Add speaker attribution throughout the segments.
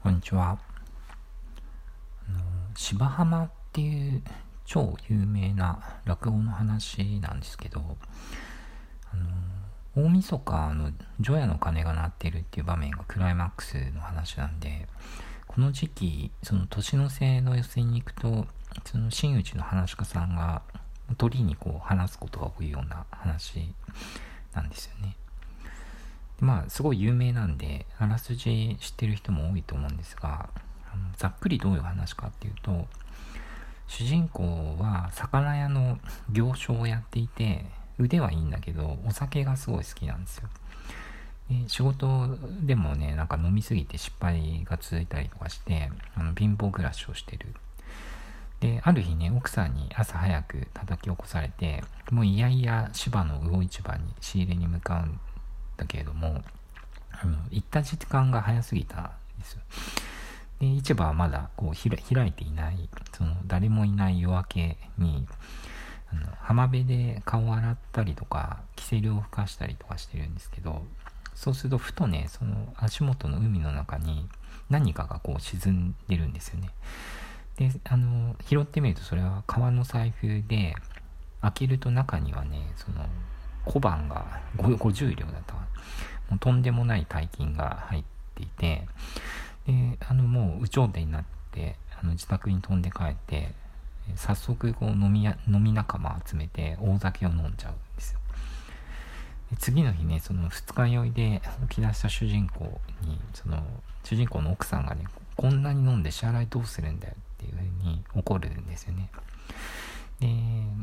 Speaker 1: こんにちは。あの芝浜っていう超有名な落語の話なんですけど、あの大晦日の除夜の鐘が鳴ってるっていう場面がクライマックスの話なんで、この時期、その年の瀬の寄せに行くと、その真打ちの話家さんが鳥にこう話すことが多いような話なんですよね。まあ、すごい有名なんで、あらすじ知ってる人も多いと思うんですが、あのざっくりどういう話かっていうと、主人公は魚屋の行商をやっていて、腕はいいんだけど、お酒がすごい好きなんですよ。で仕事でもね、なんか飲みすぎて失敗が続いたりとかして、あの貧乏暮らしをしてる。で、ある日ね、奥さんに朝早く叩き起こされて、もういやいや芝の魚市場に仕入れに向かうんだけれども、あの行った時間が早すぎたんですよ。で、市場はまだこう開いていない、その誰もいない夜明けに、あの浜辺で顔を洗ったりとか、キセルを吹かしたりとかしてるんですけど、そうするとふとね、その足元の海の中に何かがこう沈んでるんですよね。で、あの、拾ってみるとそれは革の財布で、開けると中にはね、その小判が50両だったもうとんでもない大金が入っていてであのもう有頂天になってあの自宅に飛んで帰って早速こう飲みや飲み仲間集めて大酒を飲んじゃうんですよ。で次の日ねその二日酔いで起き出した主人公にその主人公の奥さんがねこんなに飲んで支払いどうするんだよっていうふうに怒るんですよね。で、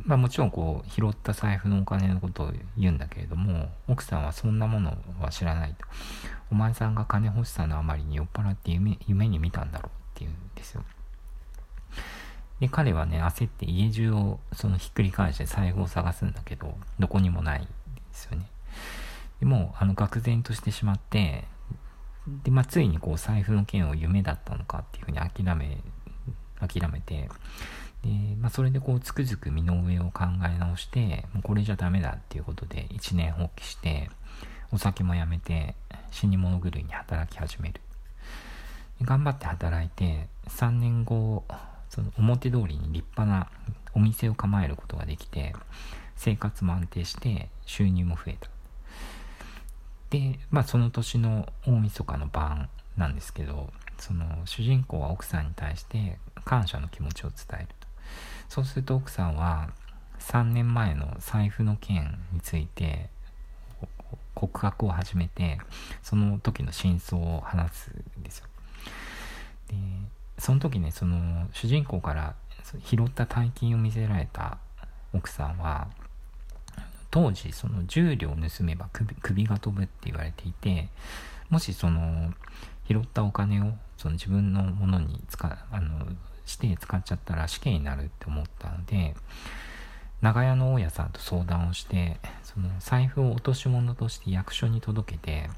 Speaker 1: まあもちろんこう、拾った財布のお金のことを言うんだけれども、奥さんはそんなものは知らないと。お前さんが金欲しさのあまりに酔っ払って夢夢に見たんだろうっていうんですよ。で、彼はね、焦って家中をそのひっくり返して財布を探すんだけど、どこにもないんですよね。でもう、あの、愕然としてしまって、で、まあ、ついにこう、財布の件を夢だったのかっていうふうに諦め、諦めて、で、まあ、それでこうつくづく身の上を考え直してもうこれじゃダメだっていうことで一年放棄してお酒もやめて死に物狂いに働き始める。頑張って働いて3年後その表通りに立派なお店を構えることができて生活も安定して収入も増えた。でまあその年の大晦日の晩なんですけどその主人公は奥さんに対して感謝の気持ちを伝えると。そうすると奥さんは3年前の財布の件について告白を始めてその時の真相を話すんですよ。でその時ねその主人公から拾った大金を見せられた奥さんは当時その10両盗めば首が飛ぶって言われていてもしその拾ったお金をその自分のものに使あのして使っちゃったら死刑になるって思ったので長屋の大家さんと相談をしてその財布を落とし物として役所に届けて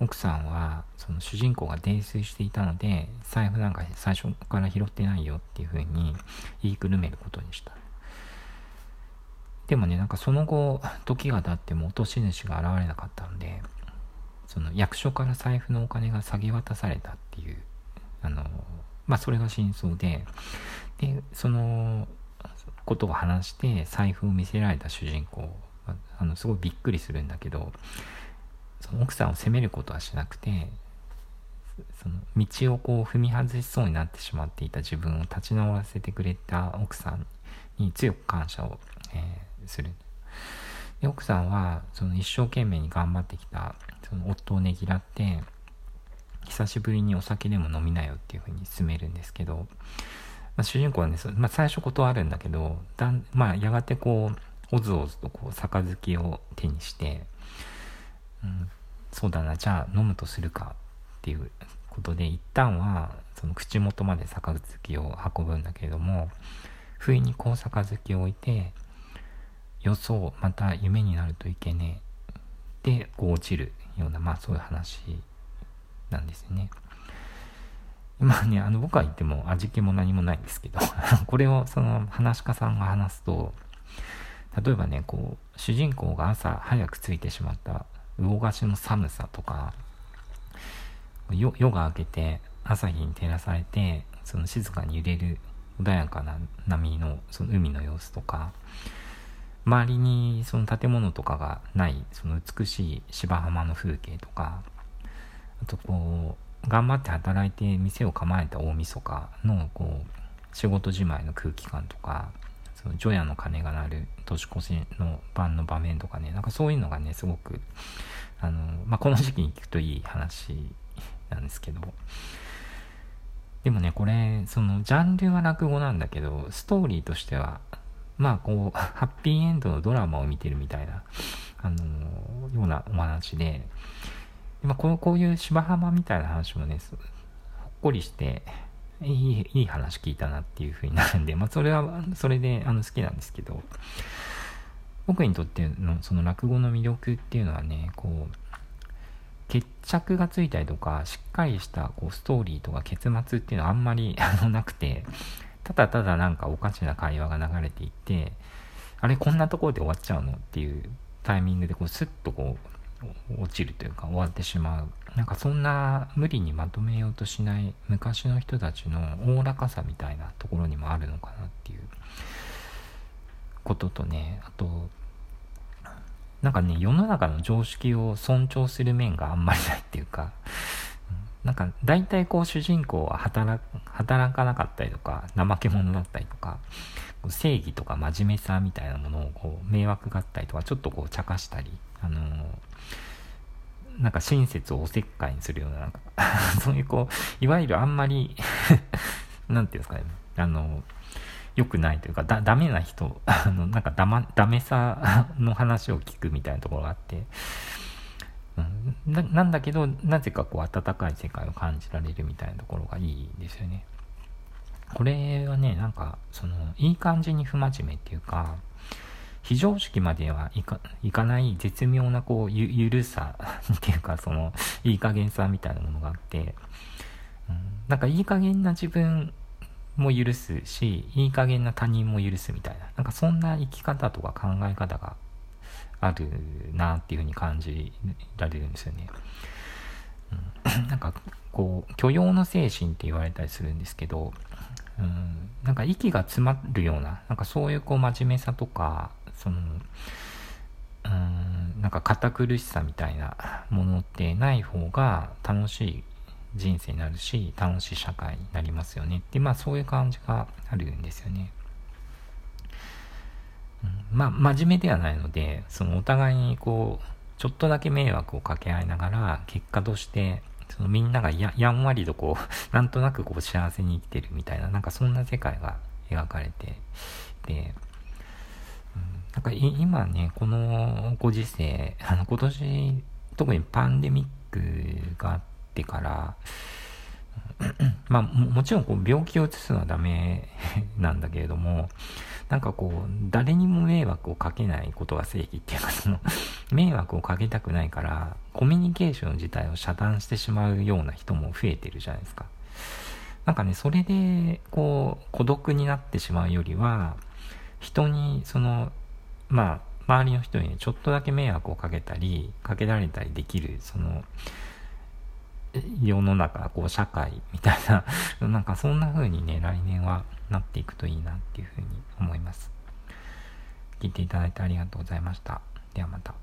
Speaker 1: 奥さんはその主人公が泥酔していたので財布なんか最初から拾ってないよっていうふうに言いくるめることにした。でもねなんかその後時が経っても落とし主が現れなかったのでその役所から財布のお金が下げ渡されたっていうあのまあそれが真相で、で、そのことを話して財布を見せられた主人公、あのすごいびっくりするんだけど、その奥さんを責めることはしなくて、その道をこう踏み外しそうになってしまっていた自分を立ち直らせてくれた奥さんに強く感謝を、えー、する。で奥さんはその一生懸命に頑張ってきたその夫をねぎらって久しぶりにお酒でも飲みなよっていう風に勧めるんですけど、まあ、主人公はね、まあ、最初断るんだけどだん、まあ、やがてこうおずおずとこう杯を手にして、うん、そうだなじゃあ飲むとするかっていうことで一旦はその口元まで杯を運ぶんだけれども不意にこう杯を置いて予想また夢になるといけねえでこう落ちるようなまあそういう話なんですよね。まあね、あの僕は言っても味気も何もないんですけど これをその話し家さんが話すと、例えばね、こう、主人公が朝早く着いてしまった魚菓子の寒さとか、夜が明けて朝日に照らされてその静かに揺れる穏やかな波のその海の様子とか周りにその建物とかがないその美しい芝浜の風景とかあとこう頑張って働いて店を構えた大晦日のこう仕事じまいの空気感とかその除夜の鐘が鳴る年越しの晩の場面とかねなんかそういうのがねすごくあの、まあ、この時期に聞くといい話なんですけど。でもねこれそのジャンルは落語なんだけどストーリーとしてはまあこうハッピーエンドのドラマを見てるみたいなあのようなお話で、まあ、こうこういう芝浜みたいな話もねほっこりしていいいい話聞いたなっていう風になるんで、まあ、それはそれであの好きなんですけど僕にとってのその落語の魅力っていうのはねこう決着がついたりとかしっかりしたこうストーリーとか結末っていうのはあんまり あのなくてただただなんかおかしな会話が流れていてあれこんなところで終わっちゃうのっていうタイミングでこうスッとこう落ちるというか終わってしまう。なんかそんな無理にまとめようとしない昔の人たちのおおらかさみたいなところにもあるのかなっていう。こととねあとなんかね世の中の常識を尊重する面があんまりないっていうか。なんか大体こう主人公は働働かなかったりとか怠け者だったりとか。正義とか真面目さみたいなものをこう迷惑があったりとかちょっとこう茶化したりあのー、なんか親切をおせっかいにするようななんか そういうこういわゆるあんまり なんていうんですかねあの良くないというかだダメな人あのなんかダマダメさの話を聞くみたいなところがあってうん、なんだけどなぜかこう温かい世界を感じられるみたいなところがいいですよね。これはねなんかそのいい感じに不真面目っていうか非常識まではいかいかない絶妙なこうゆゆるさっていうかそのいい加減さみたいなものがあって、うん、なんかいい加減な自分も許すしいい加減な他人も許すみたいななんかそんな生き方とか考え方があるなっていうふうに感じられるんですよね。うん、なんかこう許容の精神って言われたりするんですけど、うん、なんか息が詰まるようななんかそういうこう真面目さとかそのうんなんか堅苦しさみたいなものってない方が楽しい人生になるし楽しい社会になりますよねってまあそういう感じがあるんですよね。まあ、真面目ではないので、そのお互いにこう、ちょっとだけ迷惑をかけ合いながら、結果として、そのみんながやんわりとこう、なんとなくこう幸せに生きてるみたいな、なんかそんな世界が描かれてて、うん、なんか今ね、このご時世、あの今年、特にパンデミックがあってから、まあも、もちろんこう病気を移すのはダメなんだけれども、なんかこう、誰にも迷惑をかけないことが正義っていうか、その、迷惑をかけたくないから、コミュニケーション自体を遮断してしまうような人も増えてるじゃないですか。なんかね、それで、こう、孤独になってしまうよりは、人に、その、まあ、周りの人にちょっとだけ迷惑をかけたり、かけられたりできる、その、世の中、こう、社会みたいな、なんかそんな風にね、来年はなっていくといいなっていう風に思います。聞いていただいてありがとうございました。ではまた。